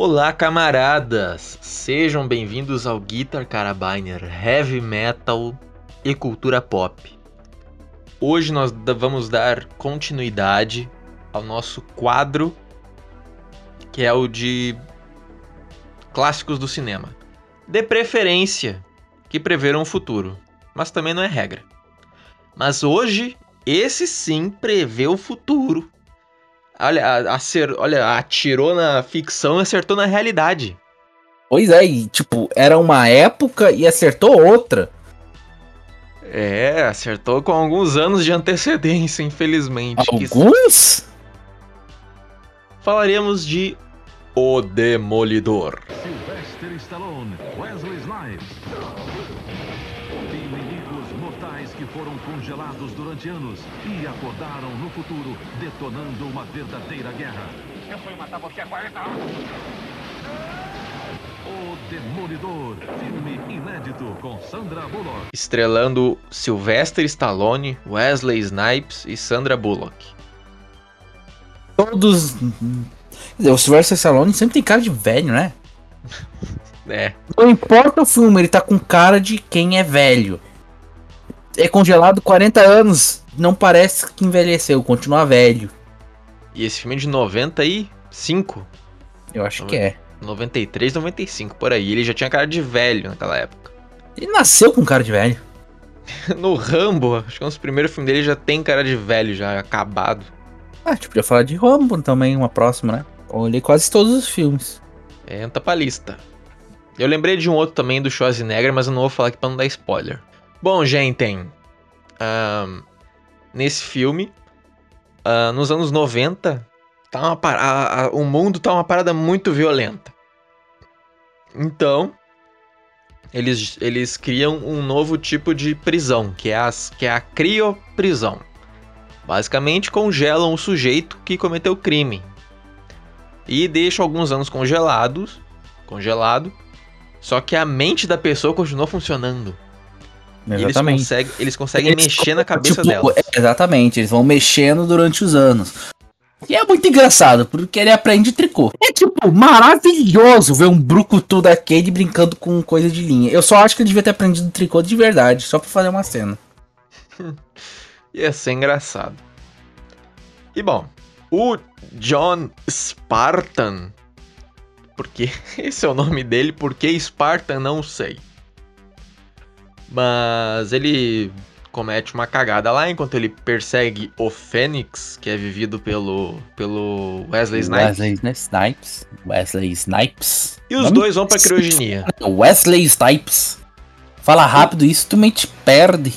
Olá, camaradas! Sejam bem-vindos ao Guitar Carabiner Heavy Metal e Cultura Pop. Hoje nós vamos dar continuidade ao nosso quadro, que é o de clássicos do cinema. De preferência, que preveram o futuro, mas também não é regra. Mas hoje, esse sim prevê o futuro. Olha, acer, olha, atirou na ficção e acertou na realidade. Pois é, e tipo, era uma época e acertou outra. É, acertou com alguns anos de antecedência, infelizmente. Alguns? Falaríamos de O Demolidor. Sylvester Stallone, congelados durante anos e acordaram no futuro, detonando uma verdadeira guerra. Eu fui matar você há 40 anos. O Demolidor, filme inédito com Sandra Bullock. Estrelando Sylvester Stallone, Wesley Snipes e Sandra Bullock. Todos. O Sylvester Stallone sempre tem cara de velho, né? É. Não importa o filme, ele tá com cara de quem é velho. É congelado 40 anos, não parece que envelheceu, continua velho. E esse filme é de 95? Eu acho que é. 93, 95, por aí. Ele já tinha cara de velho naquela época. Ele nasceu com cara de velho. no Rambo, acho que é um dos primeiros filmes dele já tem cara de velho, já acabado. Ah, tipo, podia falar de Rambo também, uma próxima, né? Olhei quase todos os filmes. É, entra pra lista. Eu lembrei de um outro também do Schwarzenegger, mas eu não vou falar aqui pra não dar spoiler. Bom, gente, um, nesse filme, uh, nos anos 90, tá uma a, a, o mundo tá uma parada muito violenta. Então, eles, eles criam um novo tipo de prisão, que é, as, que é a crioprisão. Basicamente, congelam o sujeito que cometeu o crime. E deixam alguns anos congelados, congelado, só que a mente da pessoa continuou funcionando. Eles conseguem, eles conseguem eles, mexer na cabeça tipo, dela. Exatamente, eles vão mexendo durante os anos. E é muito engraçado, porque ele aprende tricô. É tipo maravilhoso ver um brucutu daquele brincando com coisa de linha. Eu só acho que ele devia ter aprendido tricô de verdade, só pra fazer uma cena. Ia ser engraçado. E bom, o John Spartan, porque esse é o nome dele, porque Spartan não sei. Mas ele comete uma cagada lá enquanto ele persegue o Fênix, que é vivido pelo, pelo Wesley Snipes. Wesley Snipes. Wesley Snipes. E os Vamos dois vão pra criogenia. Wesley Snipes. Fala rápido isso, tu me te perde.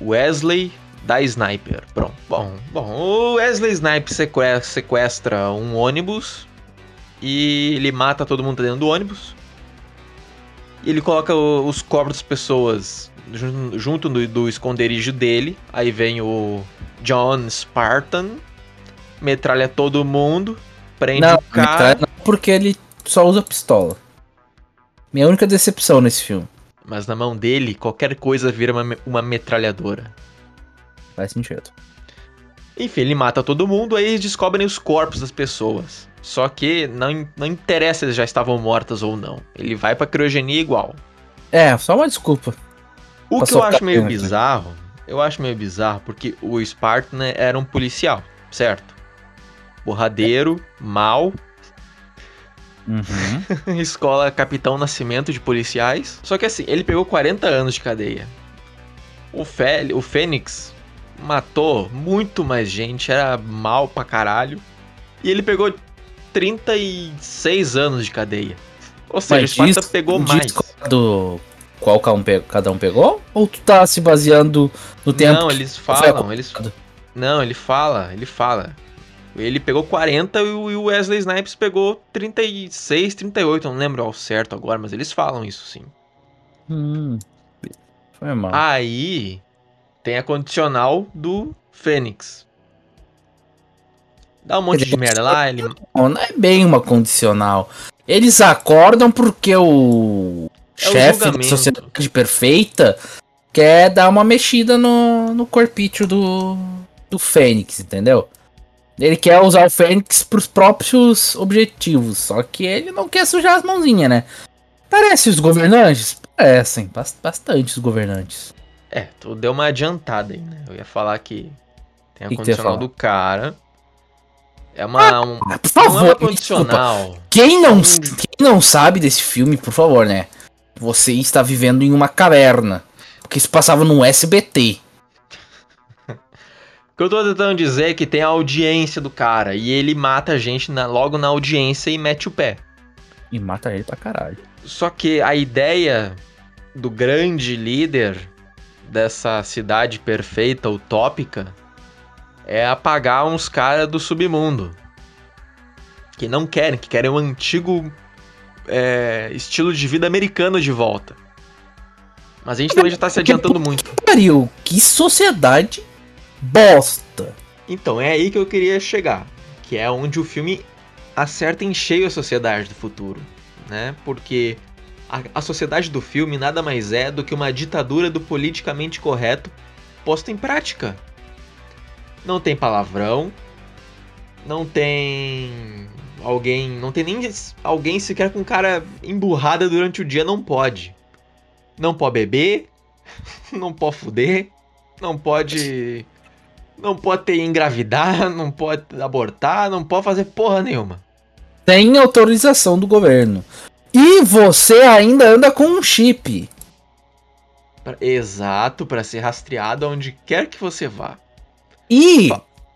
Wesley da Sniper. Pronto. Bom, bom, o Wesley Snipes sequestra um ônibus e ele mata todo mundo dentro do ônibus. E ele coloca os corpos das pessoas junto do, do esconderijo dele. Aí vem o John Spartan, metralha todo mundo, prende não, o cara. Não, porque ele só usa pistola. Minha única decepção nesse filme. Mas na mão dele, qualquer coisa vira uma, uma metralhadora. Faz sentido. Enfim, ele mata todo mundo, aí eles descobrem os corpos das pessoas. Só que não, não interessa se eles já estavam mortas ou não. Ele vai pra criogenia igual. É, só uma desculpa. O que eu acho meio né? bizarro, eu acho meio bizarro porque o Spartan era um policial, certo? Borradeiro, mal. Uhum. Escola Capitão Nascimento de Policiais. Só que assim, ele pegou 40 anos de cadeia. O, Fé, o Fênix matou muito mais gente, era mal pra caralho. E ele pegou 36 anos de cadeia. Ou seja, Mas o Sparta diz, pegou diz mais. Do, qual cada um pegou? Ou tu tá se baseando no tempo? Não, eles falam, eles Não, ele fala, ele fala. Ele pegou 40 e o Wesley Snipes pegou 36, 38, não lembro ao certo agora, mas eles falam isso sim. Hum, foi mal. Aí tem a condicional do Fênix. Dá um monte de merda lá, ele... Não, não é bem uma condicional. Eles acordam porque o é chefe da sociedade perfeita quer dar uma mexida no, no corpício do, do Fênix, entendeu? Ele quer usar o Fênix pros próprios objetivos. Só que ele não quer sujar as mãozinhas, né? Parece os governantes? Parecem, bastante os governantes. É, tu deu uma adiantada aí, né? Eu ia falar que tem a que condicional do cara. É uma. Ah, um, por favor, não é condicional. Quem não, quem não sabe desse filme, por favor, né? Você está vivendo em uma caverna. Porque isso passava no SBT. O que eu tô tentando dizer é que tem a audiência do cara e ele mata a gente na, logo na audiência e mete o pé. E mata ele pra caralho. Só que a ideia do grande líder dessa cidade perfeita, utópica, é apagar uns caras do submundo. Que não querem, que querem o um antigo é, estilo de vida americano de volta. Mas a gente também já tá se adiantando muito. Pariu, que sociedade bosta. Então, é aí que eu queria chegar. Que é onde o filme acerta em cheio a sociedade do futuro. Né? Porque a, a sociedade do filme nada mais é do que uma ditadura do politicamente correto posta em prática. Não tem palavrão, não tem alguém, não tem nem alguém sequer com cara emburrada durante o dia, não pode. Não pode beber, não pode fuder, não pode não pode ter engravidar, não pode abortar, não pode fazer porra nenhuma. Tem autorização do governo. E você ainda anda com um chip. Exato, para ser rastreado aonde quer que você vá. E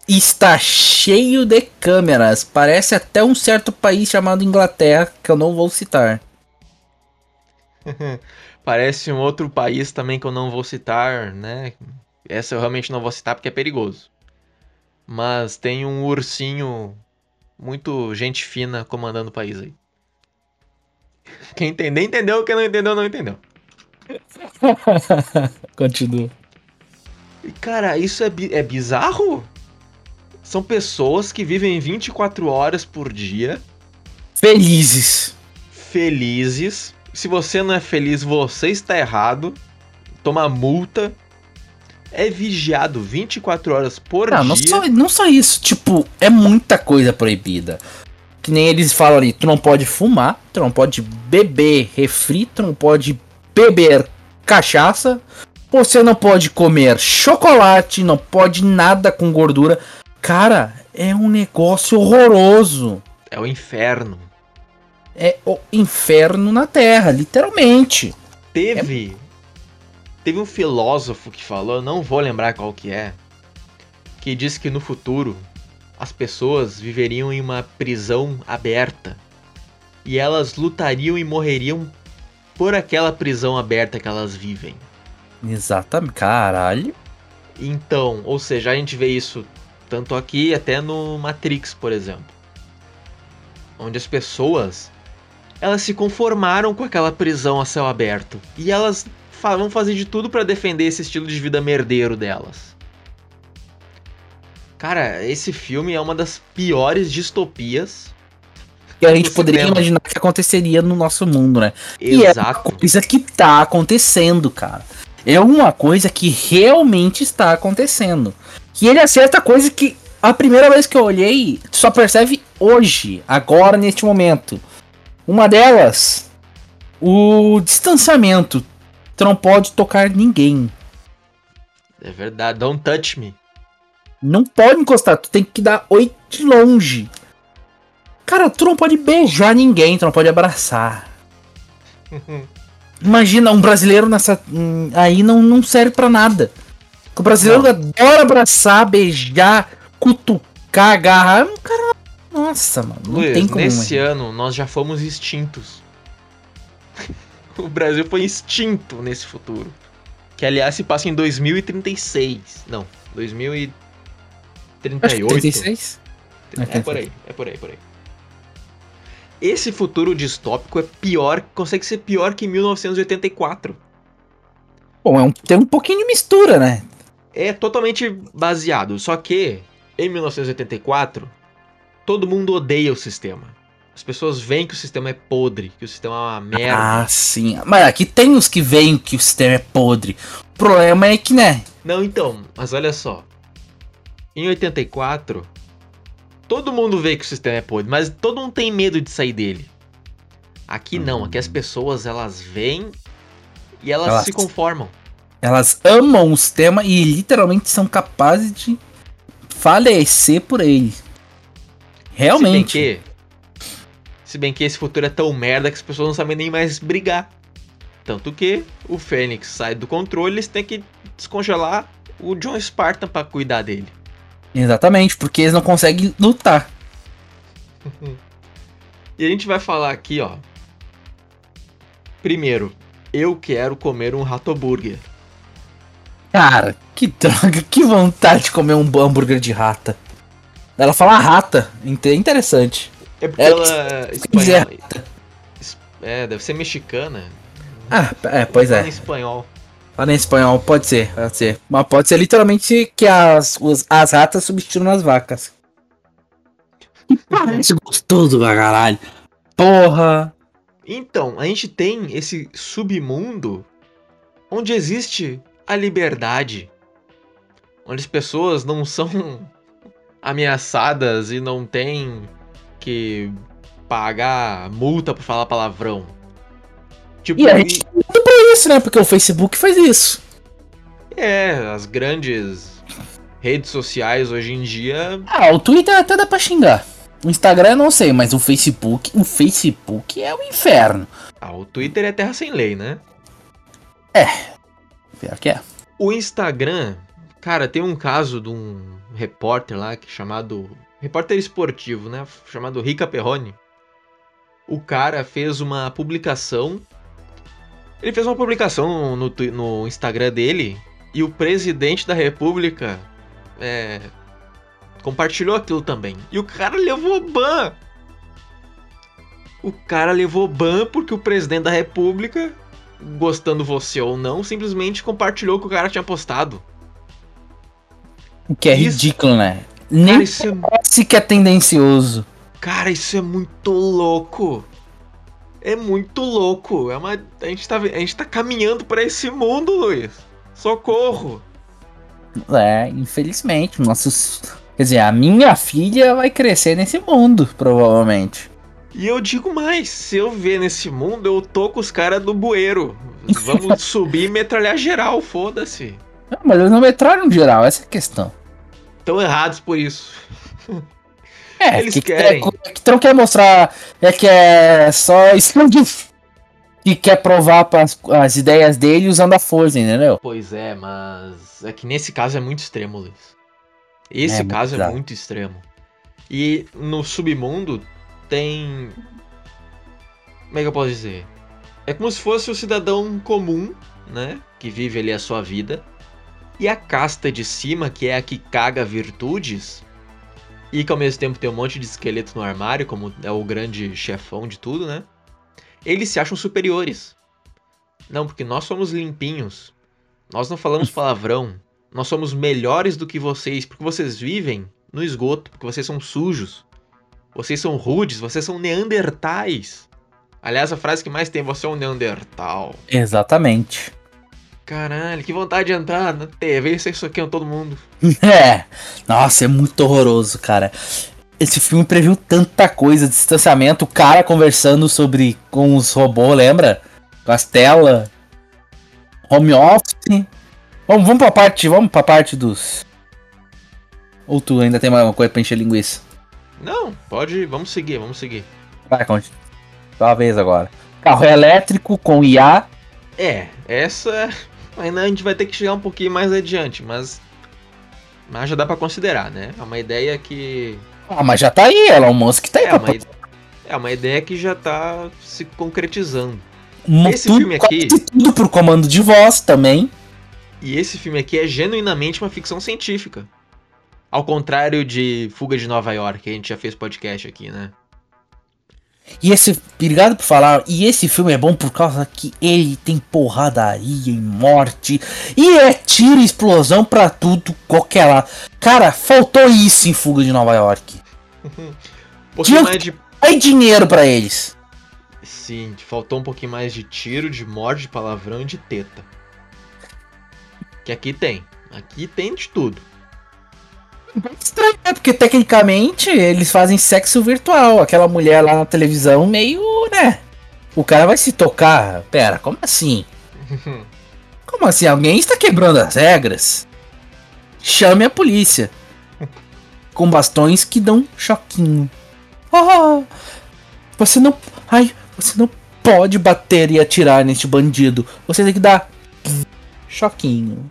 está cheio de câmeras. Parece até um certo país chamado Inglaterra, que eu não vou citar. Parece um outro país também que eu não vou citar, né? Essa eu realmente não vou citar porque é perigoso. Mas tem um ursinho muito gente fina comandando o país aí. Quem entender, entendeu. Quem não entendeu, não entendeu. Continua. Cara, isso é, bi é bizarro? São pessoas que vivem 24 horas por dia. Felizes. Felizes. Se você não é feliz, você está errado. Toma multa é vigiado 24 horas por não, dia. Não só, não só isso, tipo, é muita coisa proibida. Que nem eles falam ali, tu não pode fumar, tu não pode beber refri, tu não pode beber cachaça, você não pode comer chocolate, não pode nada com gordura. Cara, é um negócio horroroso. É o inferno. É o inferno na Terra, literalmente. Teve Teve um filósofo que falou, eu não vou lembrar qual que é, que disse que no futuro as pessoas viveriam em uma prisão aberta e elas lutariam e morreriam por aquela prisão aberta que elas vivem. Exatamente, caralho. Então, ou seja, a gente vê isso tanto aqui até no Matrix, por exemplo. Onde as pessoas elas se conformaram com aquela prisão a céu aberto e elas vão fazer de tudo para defender esse estilo de vida merdeiro delas. Cara, esse filme é uma das piores distopias que a gente poderia cinema. imaginar que aconteceria no nosso mundo, né? Exato. E é uma coisa que tá acontecendo, cara. É uma coisa que realmente está acontecendo. Que ele acerta coisa que a primeira vez que eu olhei, só percebe hoje, agora, neste momento. Uma delas, o distanciamento. Tu não pode tocar ninguém. É verdade, don't touch me. Não pode encostar, tu tem que dar oi de longe. Cara, tu não pode beijar ninguém, tu não pode abraçar. Imagina, um brasileiro nessa. Aí não, não serve para nada. O brasileiro não. adora abraçar, beijar, cutucar, agarrar. Cara, nossa, mano. Não Luiz, tem como. Nesse ano nós já fomos extintos. o Brasil foi extinto nesse futuro. Que aliás se passa em 2036. Não, 2038. 36? É, é por aí, é por aí, é por aí. Esse futuro distópico é pior, consegue ser pior que 1984. Bom, é um, tem um pouquinho de mistura, né? É totalmente baseado, só que em 1984 todo mundo odeia o sistema. As pessoas veem que o sistema é podre, que o sistema é uma merda. Ah, sim. Mas aqui tem os que veem que o sistema é podre. O problema é que, né? Não, então, mas olha só. Em 84, Todo mundo vê que o sistema é podre, mas todo mundo tem medo de sair dele. Aqui não, aqui as pessoas elas veem e elas, Elas- se conformam. Elas amam o sistema e literalmente são capazes de falecer por ele. Realmente. Se bem que. Se bem que esse futuro é tão merda que as pessoas não sabem nem mais brigar. Tanto que o Fênix sai do controle, eles têm que descongelar o John Spartan pra cuidar dele. Exatamente, porque eles não conseguem lutar. E a gente vai falar aqui, ó. Primeiro, eu quero comer um ratoburger. Cara, que droga, que vontade de comer um hambúrguer de rata. Ela fala rata, é interessante. É porque É, ela é quiser. espanhola. É, deve ser mexicana. Ah, é, pois é. Em espanhol. Fala em espanhol, pode ser, pode ser. Mas pode ser literalmente que as, os- as ratas substituam as vacas. Que parece gostoso pra caralho. Porra. Então, a gente tem esse submundo onde existe a liberdade. Onde as pessoas não são ameaçadas e não tem que pagar multa por falar palavrão. Tipo, E a gente isso, né? Porque o Facebook faz isso. é, as grandes redes sociais hoje em dia Ah, o Twitter até dá pra xingar. O Instagram eu não sei, mas o Facebook. O Facebook é o inferno. Ah, o Twitter é terra sem lei, né? Pior que é. O Instagram, cara, tem um caso de um repórter lá que é chamado. Repórter esportivo, né? Chamado Rica Perrone. O cara fez uma publicação. Ele fez uma publicação no, twi- no Instagram dele e o presidente da república é, compartilhou aquilo também. E o cara levou ban. O cara levou ban porque o presidente da república gostando você ou não, simplesmente compartilhou o que o cara tinha postado. O que é Isso. ridículo, né? Cara, Nem isso é, parece que é tendencioso. cara, isso é muito louco. É muito louco. É uma, a, gente tá, a gente tá caminhando pra esse mundo, Luiz. Socorro. É, infelizmente. Nossos. Quer dizer, a minha filha vai crescer nesse mundo, provavelmente. E eu digo mais, se eu ver nesse mundo, eu tô com os caras do bueiro. Vamos subir e metralhar geral, foda-se. Não, mas eles não metralham geral, essa é a questão. Estão errados por isso. É, Eles que, querem. Que, que tu não quer mostrar. É que é só explodir. Que quer provar pras, as ideias dele usando a força, entendeu? Pois é, mas é que nesse caso é muito extremo, Luiz. Esse É, muito caso é bizarro. muito extremo. E no submundo tem. Como é que eu posso dizer? É como se fosse o cidadão comum, né? Que vive ali a sua vida. E a casta de cima, que é a que caga virtudes. E que ao mesmo tempo tem um monte de esqueleto no armário, como é o grande chefão de tudo, né? Eles se acham superiores. Não, porque nós somos limpinhos. Nós não falamos palavrão. Nós somos melhores do que vocês, porque vocês vivem no esgoto, porque vocês são sujos. Vocês são rudes, vocês são neandertais. Aliás, a frase que mais tem, você é um neandertal. Exatamente. Caralho, que vontade de entrar na TV e ser soqueando todo mundo. É. Nossa, é muito horroroso, cara. Esse filme previu tanta coisa, distanciamento, o cara conversando sobre com os robôs, lembra? Com as telas. Home office. Vamos, vamos pra parte. Vamos pra parte dos. Ou tu ainda tem mais uma coisa pra encher linguiça? Não, pode, vamos seguir, vamos seguir. Vai, Conte. Tua vez agora. Carro elétrico com IA. É, essa ainda a gente vai ter que chegar um pouquinho mais adiante, mas mas já dá pra considerar, né? É uma ideia que Ah, mas já tá aí, Elon Musk tá aí é uma, ide- é uma ideia que já tá se concretizando. Mo- esse tudo, filme aqui- tudo por comando de voz também. E esse filme aqui é genuinamente uma ficção científica. Ao contrário de Fuga de Nova York, que a gente já fez podcast aqui, né? E esse, obrigado por falar, e esse filme é bom por causa que ele tem porradaria e morte, e é tiro e explosão pra tudo, qualquer lado. Cara, faltou isso em Fuga de Nova York. Um pouquinho mais de. Aí dinheiro pra eles. Sim, faltou um pouquinho mais de tiro, de morte, de palavrão e de teta. Que aqui tem. Aqui tem de tudo. Estranho, né? Porque tecnicamente eles fazem sexo virtual. Aquela mulher lá na televisão, meio, né? O cara vai se tocar. Pera, como assim? Como assim? Alguém está quebrando as regras? Chame a polícia. Com bastões que dão choquinho. Ah, você não. Ai, você não pode bater e atirar neste bandido. Você tem que dar. Choquinho.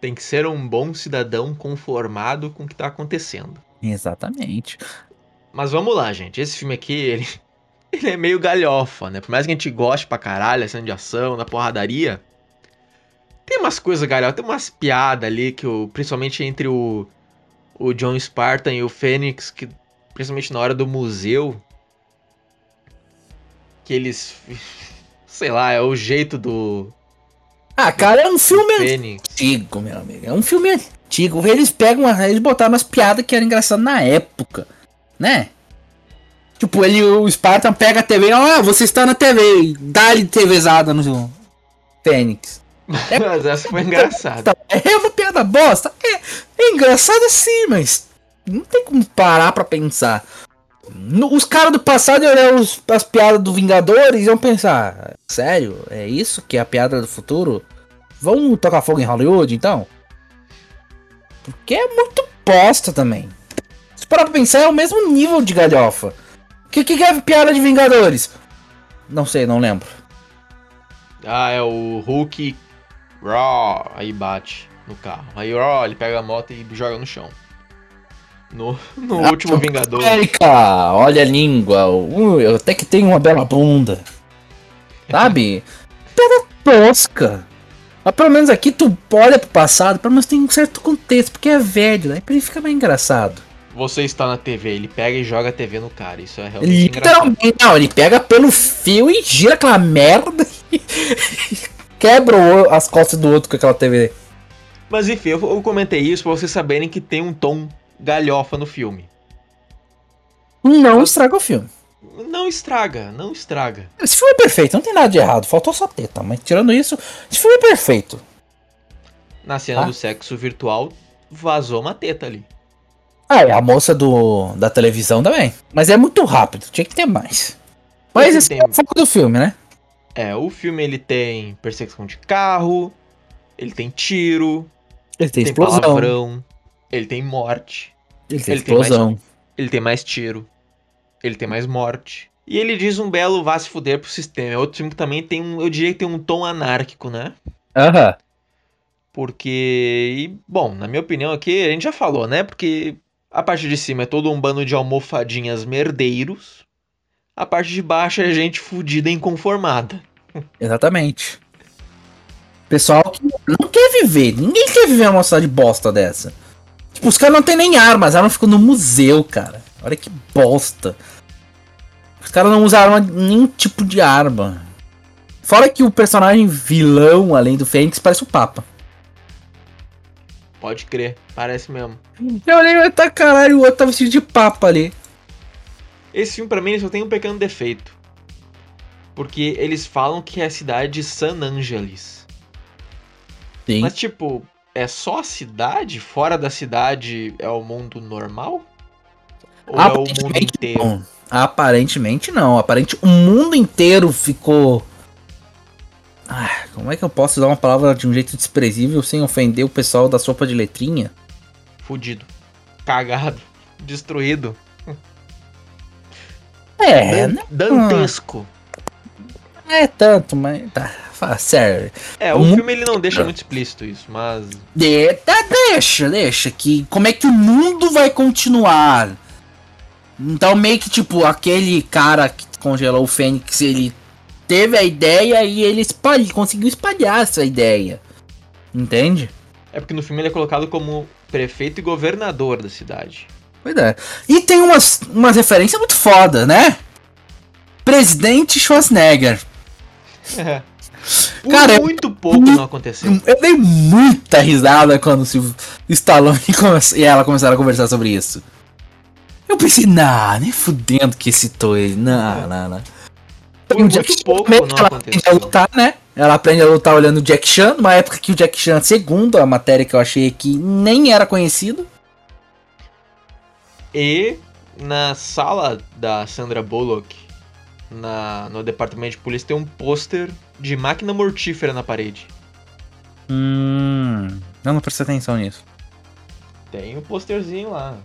Tem que ser um bom cidadão conformado com o que tá acontecendo. Exatamente. Mas vamos lá, gente. Esse filme aqui, ele, ele é meio galhofa, né? Por mais que a gente goste pra caralho, cena de ação, da porradaria. Tem umas coisas galhofas, tem umas piadas ali que o, principalmente entre o, o John Spartan e o Fênix, que principalmente na hora do museu, que eles, sei lá, é o jeito do Ah, cara, é um filme Fênix. antigo, meu amigo. É um filme antigo. Eles pegam, eles botaram umas piadas que eram engraçadas na época, né? Tipo, ele, o Spartan pega a TV, ah, você está na TV, dá-lhe TVzada no Fênix. Mas essa foi engraçada. É uma piada bosta. É, é engraçado sim, mas não tem como parar pra pensar. No- os caras do passado iam olhar os- as piadas do Vingadores e iam pensar: sério? É isso que é a piada do futuro? Vamos tocar fogo em Hollywood então? Porque é muito bosta também. Se parar pra pensar, é o mesmo nível de galhofa. O que, que é a piada de Vingadores? Não sei, não lembro. Ah, é o Hulk Raw, aí bate no carro. Aí Raw, ele pega a moto e joga no chão. No, no Ah, último Vingador. América, olha a língua. Uh, até que tenho uma bela bunda. Sabe? Piada tosca. Mas pelo menos aqui tu olha pro passado, pelo menos tem um certo contexto, porque é velho, daí pra ele fica mais engraçado. Você está na TV, ele pega e joga a TV no cara. Isso é realmente engraçado. Literalmente, não, ele pega pelo fio e gira aquela merda e quebra as costas do outro com aquela TV. Mas enfim, eu, eu comentei isso pra vocês saberem que tem um tom galhofa no filme. Não estraga o filme. Não estraga, não estraga. Esse filme é perfeito, não tem nada de errado, faltou só teta, mas tirando isso, esse filme é perfeito. Na cena Ah. do sexo virtual, vazou uma teta ali. Ah, e a moça do, da televisão também. Mas é muito rápido, tinha que ter mais. Mas esse tem- é o foco do filme, né? É, o filme ele tem perseguição de carro, ele tem tiro, Ele tem tem explosão. palavrão, ele tem morte, Ele tem ele tem mais- explosão. ele tem mais tiro, ele tem mais morte. E ele diz um belo vá se fuder pro sistema. É outro filme que também tem um, eu diria que tem um tom anárquico, né? Aham. Porque, e, bom, na minha opinião aqui, a gente já falou, né? Porque a parte de cima é todo um bando de almofadinhas merdeiros. A parte de baixo é gente fudida e inconformada. Exatamente. Pessoal que não quer viver. Ninguém quer viver uma cidade bosta dessa. Tipo, os caras não tem nem armas, as armas ficam no museu, cara. Olha que bosta. Os caras não usam arma, nenhum tipo de arma. Fora que o personagem vilão, além do Fênix, parece o Papa. Pode crer, parece mesmo. Eu olhei, tá caralho, o outro tá vestido de Papa ali. Esse filme pra mim só tem um pequeno defeito. Porque eles falam que é a cidade de San Angeles. Sim. Mas tipo, é só a cidade? Fora da cidade é o mundo normal? Ou é o mundo Aparentemente inteiro? não. Aparentemente não. Aparentemente o mundo inteiro ficou. Ah, como é que eu posso usar uma palavra de um jeito desprezível sem ofender o pessoal da sopa de letrinha? Fudido. Cagado. Destruído. É, Dan- não dantesco. é tanto, mas. Tá, sério. É, o Mu- filme ele não deixa muito explícito isso, mas. Tá, deixa, deixa. Que, como é que o mundo vai continuar? Então, meio que tipo, aquele cara que congelou o Fênix, ele teve a ideia e ele espalha, conseguiu espalhar essa ideia. Entende? É porque no filme ele é colocado como prefeito e governador da cidade. Pois é. E tem umas, umas referências muito foda, né? Presidente Schwarzenegger. Por Cara, é muito pouco não aconteceu. Eu dei muita risada quando o Silvio Stallone e ela começaram a conversar sobre isso. Eu pensei, nah, nem fudendo que citou ele. Não, não, não. Por Um muito que pouco realmente não ela aconteceu. aprende a lutar, né? Ela aprende a lutar olhando o Jack Chan, numa época que o Jack Chan, segundo a matéria que eu achei aqui, nem era conhecido. E na sala da Sandra Bullock, na, no departamento de polícia, tem um pôster de máquina mortífera na parede. Hum. Eu não prestei atenção nisso. Tem um posterzinho lá.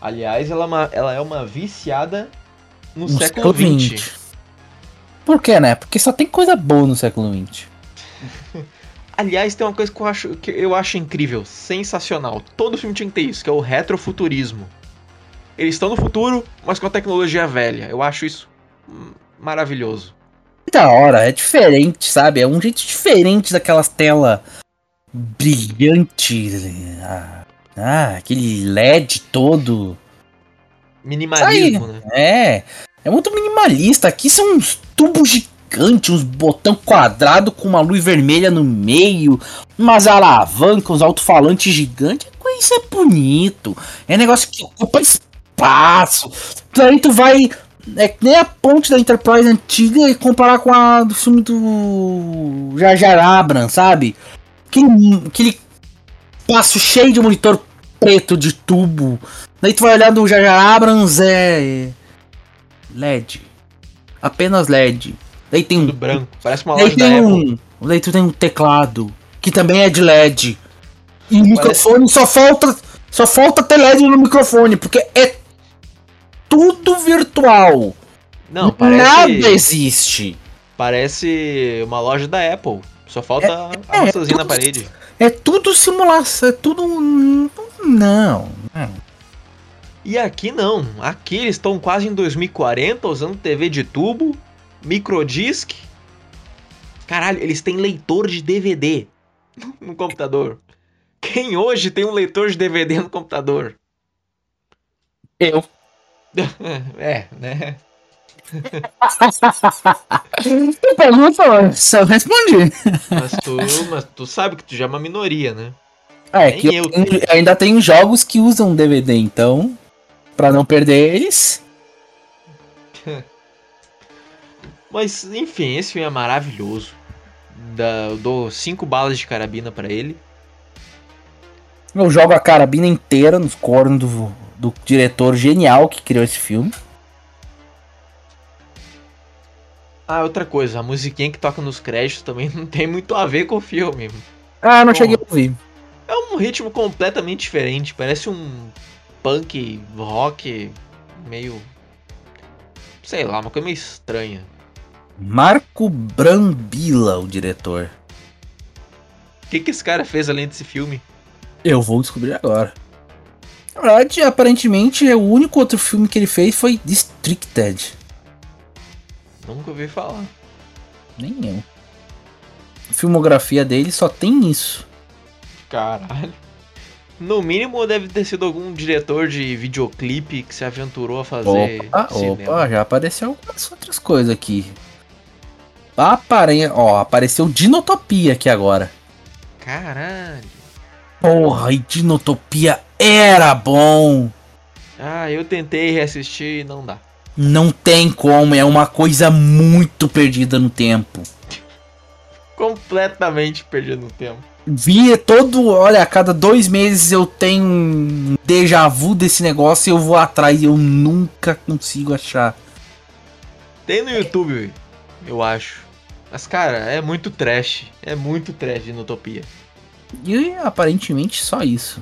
Aliás, ela, é uma- ela é uma viciada no, No século XX. Por que, né? Porque só tem coisa boa no século XX. Aliás, tem uma coisa que eu acho, que eu acho incrível, sensacional. Todo filme tinha que ter isso, que é o retrofuturismo. Eles estão no futuro, mas com a tecnologia velha. Eu acho isso maravilhoso. Da hora, é diferente, sabe? É um jeito diferente daquelas telas brilhantes. Ah, ah, aquele LED todo. Minimalismo, né? É, é muito minimalista. Aqui são uns tubos gigantes, uns botão quadrado com uma luz vermelha no meio, umas alavancas, uns alto-falantes gigantes. Isso é bonito. É negócio que ocupa espaço. Daí tu vai. É que nem a ponte da Enterprise antiga e comparar com a do filme do Jar Jar Abrams, sabe? Aquele, aquele passo cheio de monitor preto de tubo. Daí tu vai olhar do Jar Jar Abrams, é. LED. Apenas LED. Daí tem um. Tudo branco. Parece uma Daí tem Apple. um. Daí tu tem um teclado. Que também é de LED. E o microfone só falta. Só falta ter LED no microfone, porque é tudo virtual. Não, Nada parece, existe. parece uma loja da Apple. Só falta a é, maçãzinha na parede. É tudo simulação, é tudo. Não. não. E aqui não. Aqui eles estão quase em 2040 usando TV de tubo, microdisc. Caralho, eles têm leitor de DVD no computador. Quem hoje tem um leitor de DVD no computador? Eu. É, né? Tu pergunta, só respondi. Mas tu, mas tu sabe que tu já é uma minoria, né? É Nem que eu tenho- ainda tem jogos que usam DVD, então. Pra não perder eles. Mas, enfim, esse filme é maravilhoso. Da, eu dou cinco balas de carabina pra ele. Eu jogo a carabina inteira nos cornos do, do diretor genial que criou esse filme. Ah, outra coisa, a musiquinha que toca nos créditos também não tem muito a ver com o filme. Ah, não Bom. cheguei a ouvir. É um ritmo completamente diferente, parece um punk rock meio. sei lá, uma coisa meio estranha. Marco Brambila, o diretor. O que, que esse cara fez além desse filme? Eu vou descobrir agora. Na verdade, aparentemente, o único outro filme que ele fez foi Districted. Nunca ouvi falar. Nem eu. A filmografia dele só tem isso. Caralho. No mínimo deve ter sido algum diretor de videoclipe que se aventurou a fazer Opa, opa, já apareceu algumas outras coisas aqui. Apare... Ó, apareceu Dinotopia aqui agora. Caralho. Porra, e Dinotopia era bom. Ah, eu tentei reassistir e não dá. Não tem como, é uma coisa muito perdida no tempo. Completamente perdido no tempo. Vi todo, olha, a cada dois meses eu tenho um déjà vu desse negócio e eu vou atrás e eu nunca consigo achar. Tem no YouTube, eu acho. Mas, cara, é muito trash. É muito trash de Utopia. E aparentemente só isso.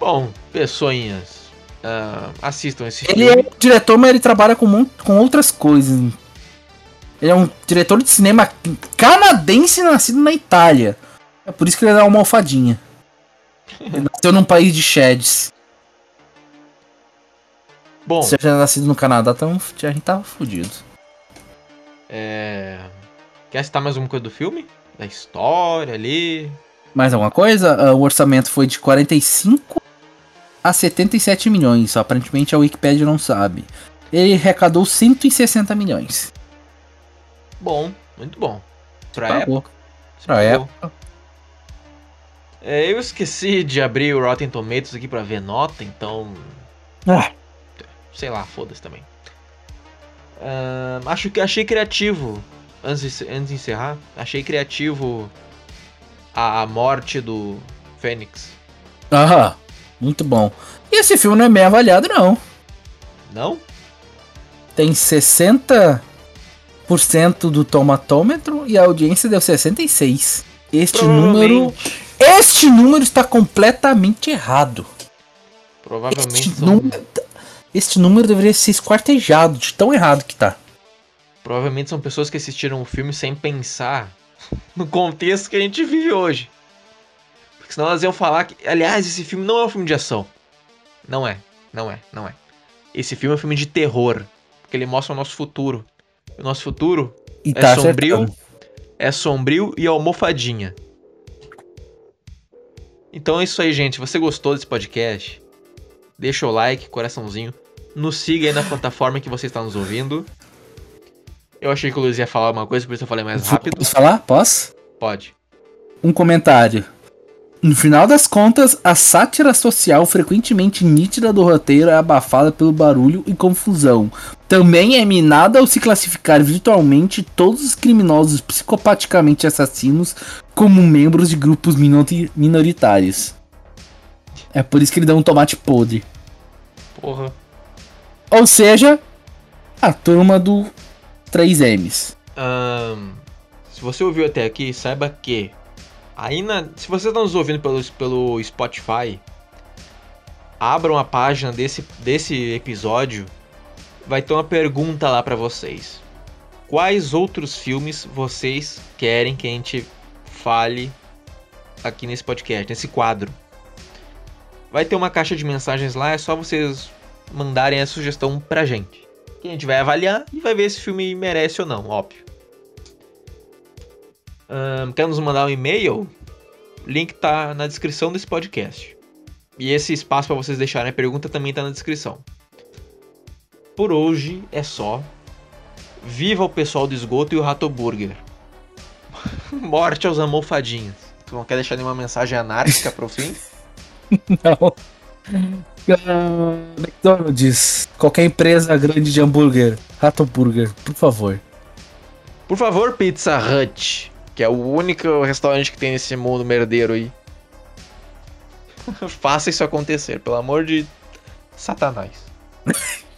Bom, pessoinhas, ah, assistam esse Ele é filme. um diretor, mas ele trabalha com, mon- com outras coisas. Ele é um diretor de cinema canadense nascido na Itália. É por isso que ele é uma almofadinha. Ele nasceu num país de sheds. Bom, Se eu tivesse nascido no Canadá, então a gente tava fudido. é... Quer citar mais alguma coisa do filme? Da história ali? Mais alguma coisa? Ah, O orçamento foi de 45 a 77 milhões. Aparentemente a Wikipedia não sabe. Ele arrecadou 160 milhões. Bom, muito bom. Pra Tá época. bom. Pra época. É, eu esqueci de abrir o Rotten Tomatoes aqui pra ver nota, então. Ah, Sei lá, foda-se também. Ah, acho que achei criativo antes de, antes de encerrar, achei criativo a, a morte do Fênix. Aham, muito bom. E esse filme não é bem avaliado, não. Não? Tem 60% do tomatômetro e a audiência deu 66. Este número. Este número está completamente errado. Provavelmente Este número, este número deveria ser esquartejado de tão errado que tá. provavelmente são pessoas que assistiram o filme sem pensar no contexto que a gente vive hoje. Porque senão elas iam falar que, aliás, esse filme não é um filme de ação. Não é, não é, não é. Esse filme é um filme de terror, porque ele mostra o nosso futuro. O nosso futuro E é tá sombrio, acertando. é sombrio e almofadinha. Então é isso aí, gente. Você gostou desse podcast, deixa o like, coraçãozinho. Nos siga aí na plataforma que você está nos ouvindo. Eu achei que o Luiz ia falar uma coisa, por isso eu falei mais rápido. Posso falar? Posso? Pode. Um comentário. No final das contas, a sátira social frequentemente nítida do roteiro é abafada pelo barulho e confusão. Também é minada ao se classificar virtualmente todos os criminosos psicopaticamente assassinos como membros de grupos minori- minoritários. É por isso que ele dá um tomate podre. Porra. Ou seja, a turma do 3Ms. Ahn, se você ouviu até aqui, saiba que aí na, se você está nos ouvindo pelo, pelo Spotify, abram a página desse, desse episódio, vai ter uma pergunta lá para vocês. Quais outros filmes vocês querem que a gente fale aqui nesse podcast, nesse quadro? Vai ter uma caixa de mensagens lá, é só vocês mandarem a sugestão pra gente. Que a gente vai avaliar e vai ver se o filme merece ou não, óbvio. Ahn, quer nos mandar um e-mail? Link tá na descrição desse podcast. E esse espaço para vocês deixarem a pergunta também tá na descrição. Por hoje é só. Viva o pessoal do esgoto e o Rato Burger. Morte aos almofadinhos. Tu não quer deixar nenhuma mensagem anárquica pro fim? Não. Ah, McDonald's, qualquer empresa grande de hambúrguer, Rato Burger, por favor. Por favor, Pizza Hut, que é o único restaurante que tem nesse mundo merdeiro aí. Faça isso acontecer, pelo amor de Satanás.